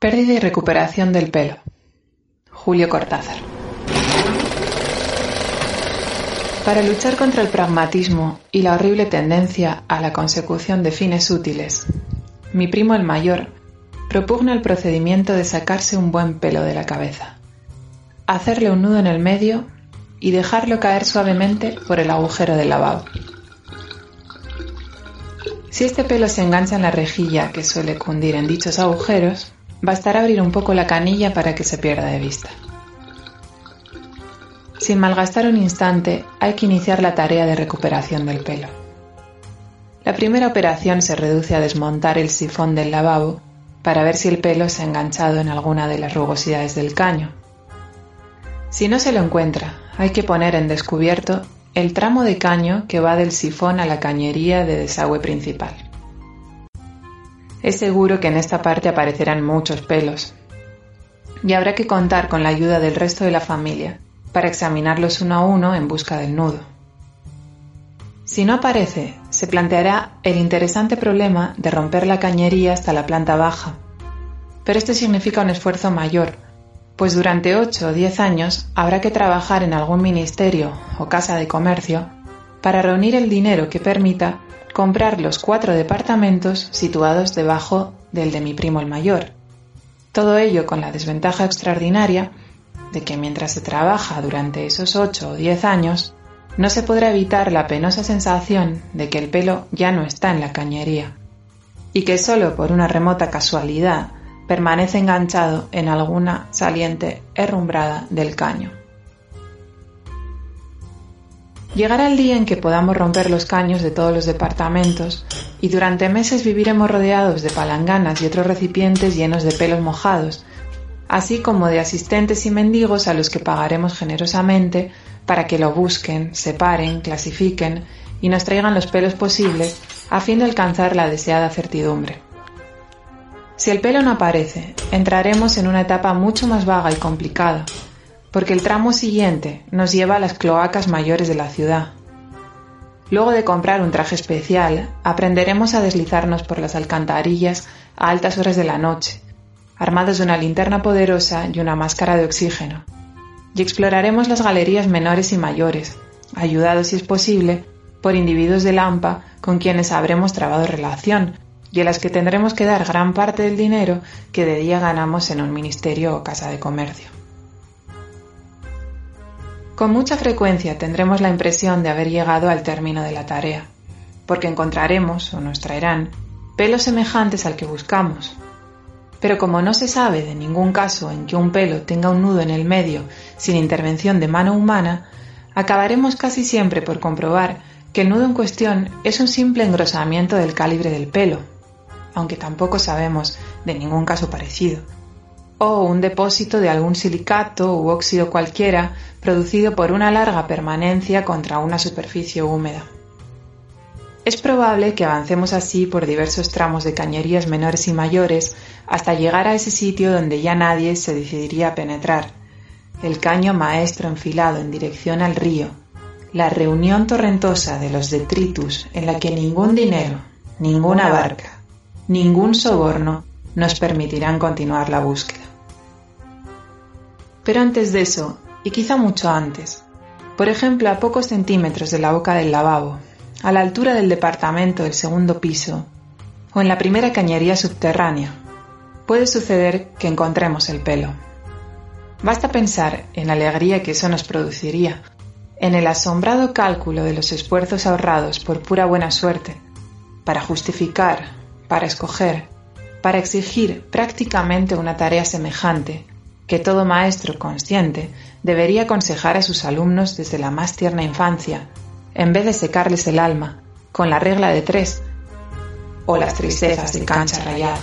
Pérdida y recuperación del pelo. Julio Cortázar. Para luchar contra el pragmatismo y la horrible tendencia a la consecución de fines útiles, mi primo el mayor propugna el procedimiento de sacarse un buen pelo de la cabeza, hacerle un nudo en el medio y dejarlo caer suavemente por el agujero del lavabo. Si este pelo se engancha en la rejilla que suele cundir en dichos agujeros, Bastará abrir un poco la canilla para que se pierda de vista. Sin malgastar un instante, hay que iniciar la tarea de recuperación del pelo. La primera operación se reduce a desmontar el sifón del lavabo para ver si el pelo se ha enganchado en alguna de las rugosidades del caño. Si no se lo encuentra, hay que poner en descubierto el tramo de caño que va del sifón a la cañería de desagüe principal. Es seguro que en esta parte aparecerán muchos pelos. Y habrá que contar con la ayuda del resto de la familia para examinarlos uno a uno en busca del nudo. Si no aparece, se planteará el interesante problema de romper la cañería hasta la planta baja. Pero esto significa un esfuerzo mayor, pues durante 8 o 10 años habrá que trabajar en algún ministerio o casa de comercio para reunir el dinero que permita comprar los cuatro departamentos situados debajo del de mi primo el mayor. Todo ello con la desventaja extraordinaria de que mientras se trabaja durante esos ocho o diez años, no se podrá evitar la penosa sensación de que el pelo ya no está en la cañería y que solo por una remota casualidad permanece enganchado en alguna saliente herrumbrada del caño. Llegará el día en que podamos romper los caños de todos los departamentos y durante meses viviremos rodeados de palanganas y otros recipientes llenos de pelos mojados, así como de asistentes y mendigos a los que pagaremos generosamente para que lo busquen, separen, clasifiquen y nos traigan los pelos posibles a fin de alcanzar la deseada certidumbre. Si el pelo no aparece, entraremos en una etapa mucho más vaga y complicada, porque el tramo siguiente nos lleva a las cloacas mayores de la ciudad. Luego de comprar un traje especial, aprenderemos a deslizarnos por las alcantarillas a altas horas de la noche, armados de una linterna poderosa y una máscara de oxígeno, y exploraremos las galerías menores y mayores, ayudados si es posible por individuos de Lampa con quienes habremos trabado relación y a las que tendremos que dar gran parte del dinero que de día ganamos en un ministerio o casa de comercio. Con mucha frecuencia tendremos la impresión de haber llegado al término de la tarea, porque encontraremos, o nos traerán, pelos semejantes al que buscamos. Pero como no se sabe de ningún caso en que un pelo tenga un nudo en el medio sin intervención de mano humana, acabaremos casi siempre por comprobar que el nudo en cuestión es un simple engrosamiento del calibre del pelo, aunque tampoco sabemos de ningún caso parecido o un depósito de algún silicato u óxido cualquiera producido por una larga permanencia contra una superficie húmeda. Es probable que avancemos así por diversos tramos de cañerías menores y mayores hasta llegar a ese sitio donde ya nadie se decidiría a penetrar, el caño maestro enfilado en dirección al río, la reunión torrentosa de los detritus en la que ningún dinero, ninguna barca, ningún soborno nos permitirán continuar la búsqueda. Pero antes de eso, y quizá mucho antes, por ejemplo a pocos centímetros de la boca del lavabo, a la altura del departamento del segundo piso, o en la primera cañería subterránea, puede suceder que encontremos el pelo. Basta pensar en la alegría que eso nos produciría, en el asombrado cálculo de los esfuerzos ahorrados por pura buena suerte, para justificar, para escoger, para exigir prácticamente una tarea semejante que todo maestro consciente debería aconsejar a sus alumnos desde la más tierna infancia, en vez de secarles el alma con la regla de tres o las tristezas de cancha rayada.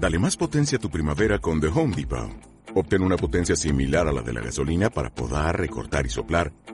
Dale más potencia a tu primavera con The Home Depot. Obtén una potencia similar a la de la gasolina para podar, recortar y soplar